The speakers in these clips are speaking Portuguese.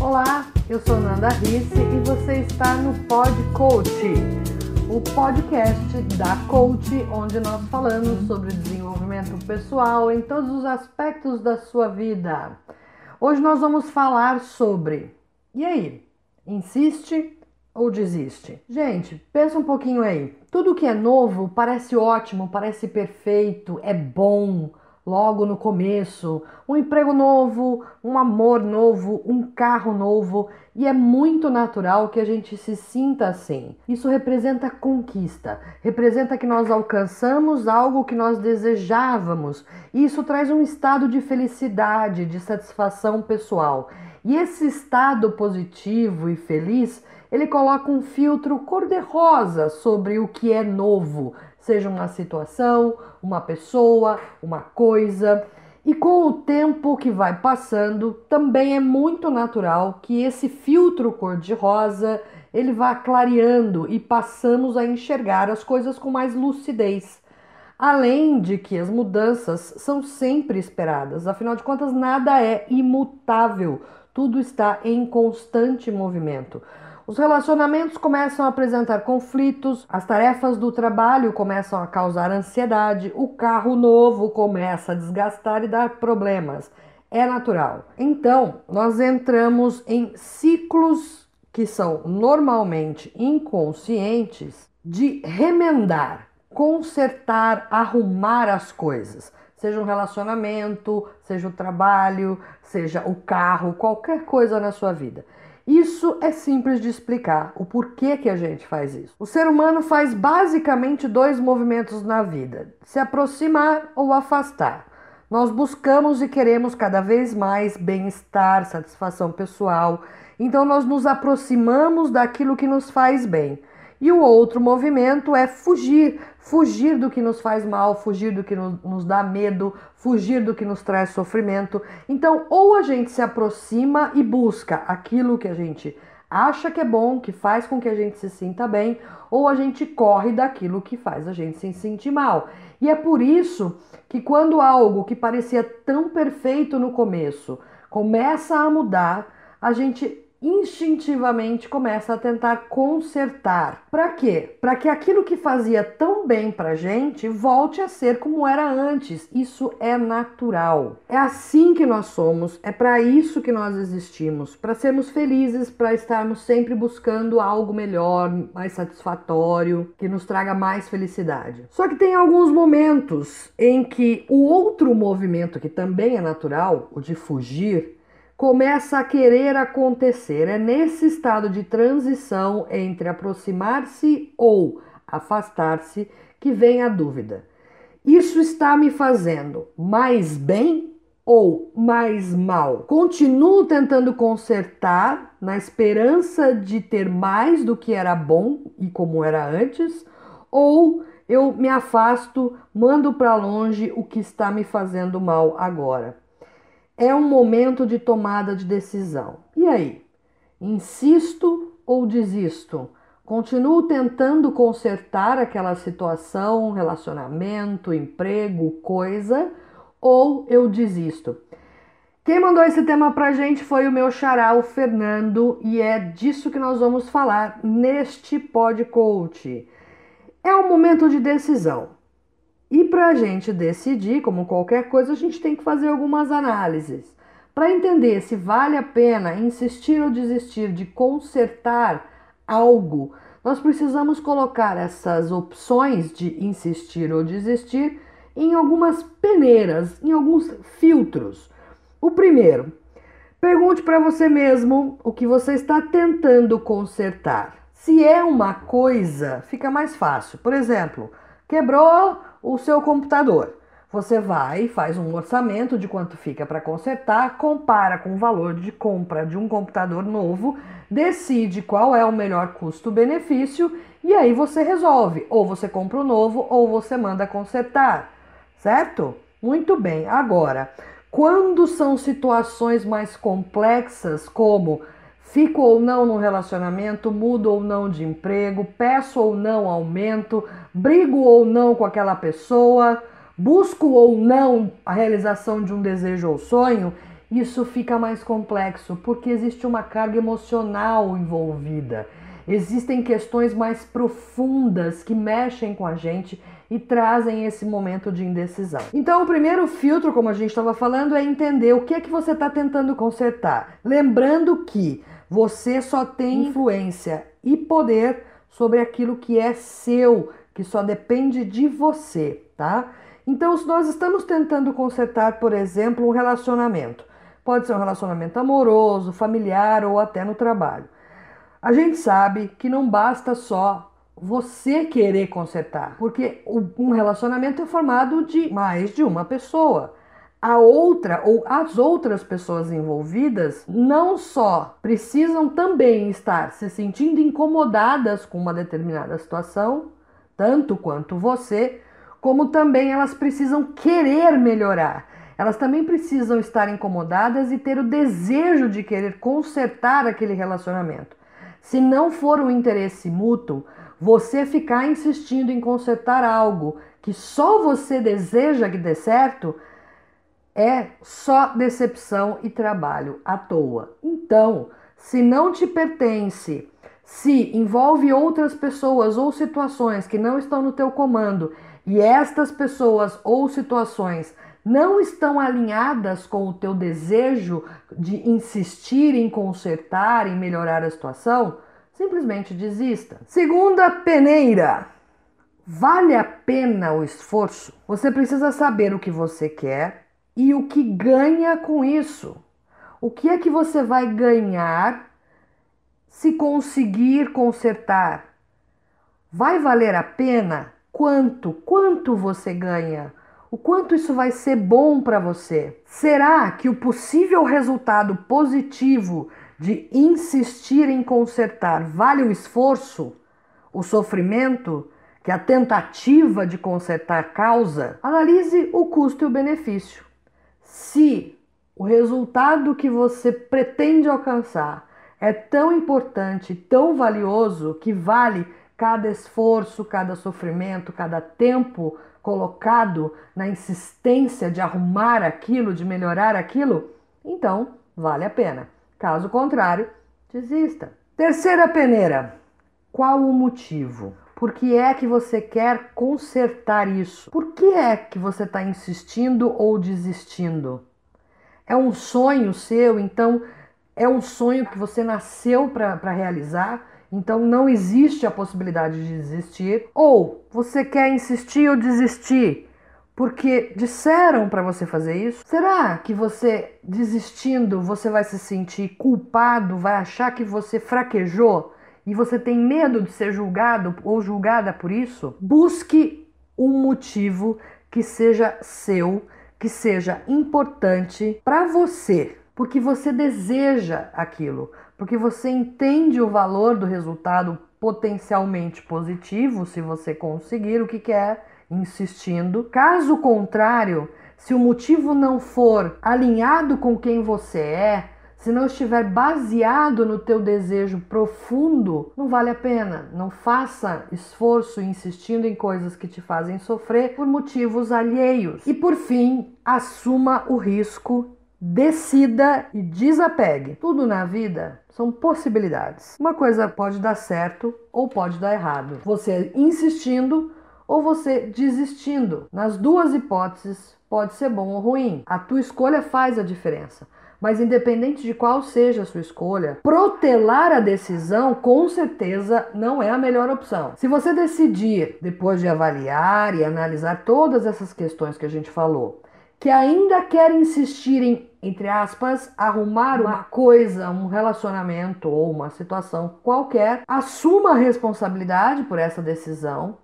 Olá, eu sou Nanda Risse e você está no Pod Coach, o podcast da Coach, onde nós falamos sobre desenvolvimento pessoal em todos os aspectos da sua vida. Hoje nós vamos falar sobre. E aí? Insiste ou desiste? Gente, pensa um pouquinho aí. Tudo que é novo parece ótimo, parece perfeito, é bom logo no começo, um emprego novo, um amor novo, um carro novo, e é muito natural que a gente se sinta assim. Isso representa conquista, representa que nós alcançamos algo que nós desejávamos, e isso traz um estado de felicidade, de satisfação pessoal. E esse estado positivo e feliz, ele coloca um filtro cor-de-rosa sobre o que é novo, seja uma situação, uma pessoa, uma coisa. E com o tempo que vai passando, também é muito natural que esse filtro cor-de-rosa ele vá clareando e passamos a enxergar as coisas com mais lucidez. Além de que as mudanças são sempre esperadas, afinal de contas, nada é imutável, tudo está em constante movimento. Os relacionamentos começam a apresentar conflitos, as tarefas do trabalho começam a causar ansiedade, o carro novo começa a desgastar e dar problemas. É natural. Então, nós entramos em ciclos que são normalmente inconscientes de remendar, consertar, arrumar as coisas. Seja um relacionamento, seja o trabalho, seja o carro, qualquer coisa na sua vida. Isso é simples de explicar, o porquê que a gente faz isso. O ser humano faz basicamente dois movimentos na vida: se aproximar ou afastar. Nós buscamos e queremos cada vez mais bem-estar, satisfação pessoal, então nós nos aproximamos daquilo que nos faz bem. E o outro movimento é fugir, fugir do que nos faz mal, fugir do que nos dá medo, fugir do que nos traz sofrimento. Então, ou a gente se aproxima e busca aquilo que a gente acha que é bom, que faz com que a gente se sinta bem, ou a gente corre daquilo que faz a gente se sentir mal. E é por isso que quando algo que parecia tão perfeito no começo começa a mudar, a gente instintivamente começa a tentar consertar. Para quê? Para que aquilo que fazia tão bem pra gente volte a ser como era antes. Isso é natural. É assim que nós somos, é para isso que nós existimos, para sermos felizes, para estarmos sempre buscando algo melhor, mais satisfatório, que nos traga mais felicidade. Só que tem alguns momentos em que o outro movimento que também é natural, o de fugir, começa a querer acontecer. É nesse estado de transição entre aproximar-se ou afastar-se que vem a dúvida. Isso está me fazendo mais bem ou mais mal? Continuo tentando consertar na esperança de ter mais do que era bom e como era antes, ou eu me afasto, mando para longe o que está me fazendo mal agora? É um momento de tomada de decisão. E aí? Insisto ou desisto? Continuo tentando consertar aquela situação, relacionamento, emprego, coisa, ou eu desisto? Quem mandou esse tema pra gente foi o meu xará, o Fernando, e é disso que nós vamos falar neste Pod Coach. É um momento de decisão. E para a gente decidir, como qualquer coisa, a gente tem que fazer algumas análises. Para entender se vale a pena insistir ou desistir de consertar algo, nós precisamos colocar essas opções de insistir ou desistir em algumas peneiras, em alguns filtros. O primeiro, pergunte para você mesmo o que você está tentando consertar. Se é uma coisa, fica mais fácil. Por exemplo, quebrou o seu computador. Você vai, faz um orçamento de quanto fica para consertar, compara com o valor de compra de um computador novo, decide qual é o melhor custo-benefício e aí você resolve. Ou você compra o um novo ou você manda consertar, certo? Muito bem. Agora, quando são situações mais complexas, como Fico ou não no relacionamento, mudo ou não de emprego, peço ou não aumento, brigo ou não com aquela pessoa, busco ou não a realização de um desejo ou sonho. isso fica mais complexo, porque existe uma carga emocional envolvida. Existem questões mais profundas que mexem com a gente e trazem esse momento de indecisão. Então, o primeiro filtro, como a gente estava falando, é entender o que é que você está tentando consertar. Lembrando que você só tem influência e poder sobre aquilo que é seu, que só depende de você, tá? Então, se nós estamos tentando consertar, por exemplo, um relacionamento, pode ser um relacionamento amoroso, familiar ou até no trabalho. A gente sabe que não basta só você querer consertar, porque um relacionamento é formado de mais de uma pessoa. A outra ou as outras pessoas envolvidas não só precisam também estar se sentindo incomodadas com uma determinada situação, tanto quanto você, como também elas precisam querer melhorar. Elas também precisam estar incomodadas e ter o desejo de querer consertar aquele relacionamento. Se não for um interesse mútuo, você ficar insistindo em consertar algo que só você deseja que dê certo, é só decepção e trabalho à toa. Então, se não te pertence, se envolve outras pessoas ou situações que não estão no teu comando e estas pessoas ou situações não estão alinhadas com o teu desejo de insistir em consertar, em melhorar a situação, simplesmente desista. Segunda peneira. Vale a pena o esforço? Você precisa saber o que você quer e o que ganha com isso. O que é que você vai ganhar se conseguir consertar? Vai valer a pena? Quanto? Quanto você ganha? o quanto isso vai ser bom para você. Será que o possível resultado positivo de insistir em consertar vale o esforço, o sofrimento que a tentativa de consertar causa? Analise o custo e o benefício. Se o resultado que você pretende alcançar é tão importante, tão valioso, que vale cada esforço, cada sofrimento, cada tempo colocado na insistência de arrumar aquilo, de melhorar aquilo, então vale a pena. Caso contrário, desista. Terceira peneira. Qual o motivo? Por que é que você quer consertar isso? Por que é que você está insistindo ou desistindo? É um sonho seu, então é um sonho que você nasceu para realizar? Então não existe a possibilidade de desistir. Ou você quer insistir ou desistir porque disseram para você fazer isso? Será que você desistindo você vai se sentir culpado, vai achar que você fraquejou e você tem medo de ser julgado ou julgada por isso? Busque um motivo que seja seu, que seja importante para você, porque você deseja aquilo, porque você entende o valor do resultado potencialmente positivo se você conseguir o que quer, insistindo. Caso contrário, se o motivo não for alinhado com quem você é, se não estiver baseado no teu desejo profundo, não vale a pena. Não faça esforço insistindo em coisas que te fazem sofrer por motivos alheios. E por fim, assuma o risco Decida e desapegue. Tudo na vida são possibilidades. Uma coisa pode dar certo ou pode dar errado. Você insistindo ou você desistindo. Nas duas hipóteses, pode ser bom ou ruim. A tua escolha faz a diferença. Mas independente de qual seja a sua escolha, protelar a decisão com certeza não é a melhor opção. Se você decidir, depois de avaliar e analisar todas essas questões que a gente falou, que ainda quer insistir em, entre aspas, arrumar uma coisa, um relacionamento ou uma situação qualquer, assuma a responsabilidade por essa decisão,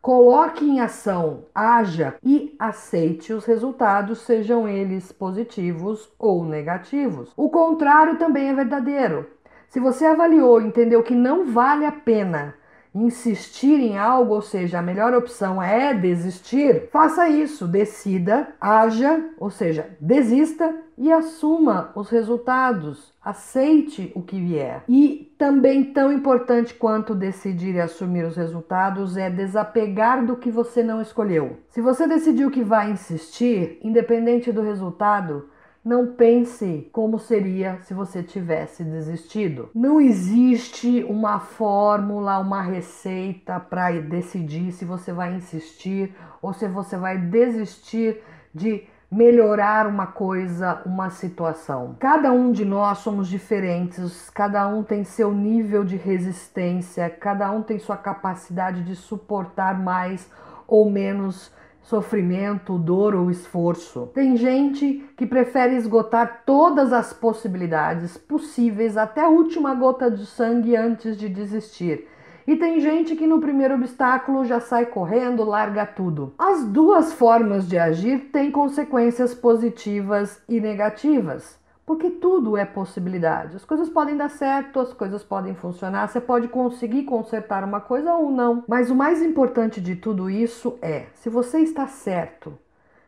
coloque em ação, haja e aceite os resultados, sejam eles positivos ou negativos. O contrário também é verdadeiro. Se você avaliou e entendeu que não vale a pena insistir em algo, ou seja, a melhor opção é desistir, faça isso, decida, haja, ou seja, desista e assuma os resultados, aceite o que vier. E também tão importante quanto decidir e assumir os resultados é desapegar do que você não escolheu. Se você decidiu que vai insistir, independente do resultado, não pense como seria se você tivesse desistido. Não existe uma fórmula, uma receita para decidir se você vai insistir ou se você vai desistir de melhorar uma coisa, uma situação. Cada um de nós somos diferentes, cada um tem seu nível de resistência, cada um tem sua capacidade de suportar mais ou menos sofrimento, dor ou esforço. Tem gente que prefere esgotar todas as possibilidades possíveis até a última gota de sangue antes de desistir. E tem gente que no primeiro obstáculo já sai correndo, larga tudo. As duas formas de agir têm consequências positivas e negativas, porque tudo é possibilidade. As coisas podem dar certo, as coisas podem funcionar, você pode conseguir consertar uma coisa ou não. Mas o mais importante de tudo isso é: se você está certo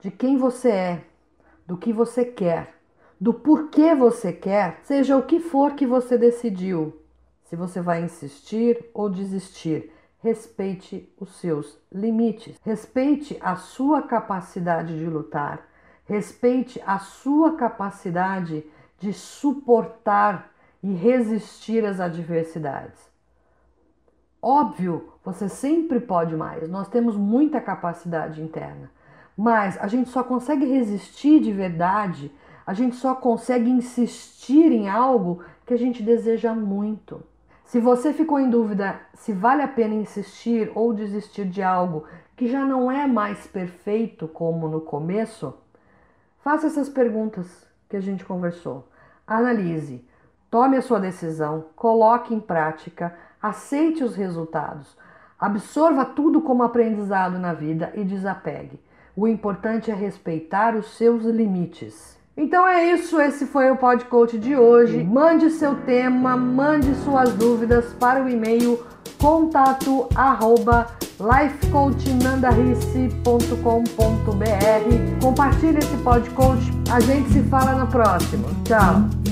de quem você é, do que você quer, do porquê você quer, seja o que for que você decidiu, se você vai insistir ou desistir. Respeite os seus limites, respeite a sua capacidade de lutar, respeite a sua capacidade de suportar e resistir às adversidades. Óbvio, você sempre pode mais, nós temos muita capacidade interna, mas a gente só consegue resistir de verdade, a gente só consegue insistir em algo que a gente deseja muito. Se você ficou em dúvida se vale a pena insistir ou desistir de algo que já não é mais perfeito como no começo, faça essas perguntas que a gente conversou. Analise, tome a sua decisão, coloque em prática, aceite os resultados, absorva tudo como aprendizado na vida e desapegue. O importante é respeitar os seus limites. Então é isso, esse foi o podcast de hoje. Mande seu tema, mande suas dúvidas para o e-mail contato arroba lifecoachnandarice.com.br Compartilhe esse podcast, a gente se fala no próximo. Tchau!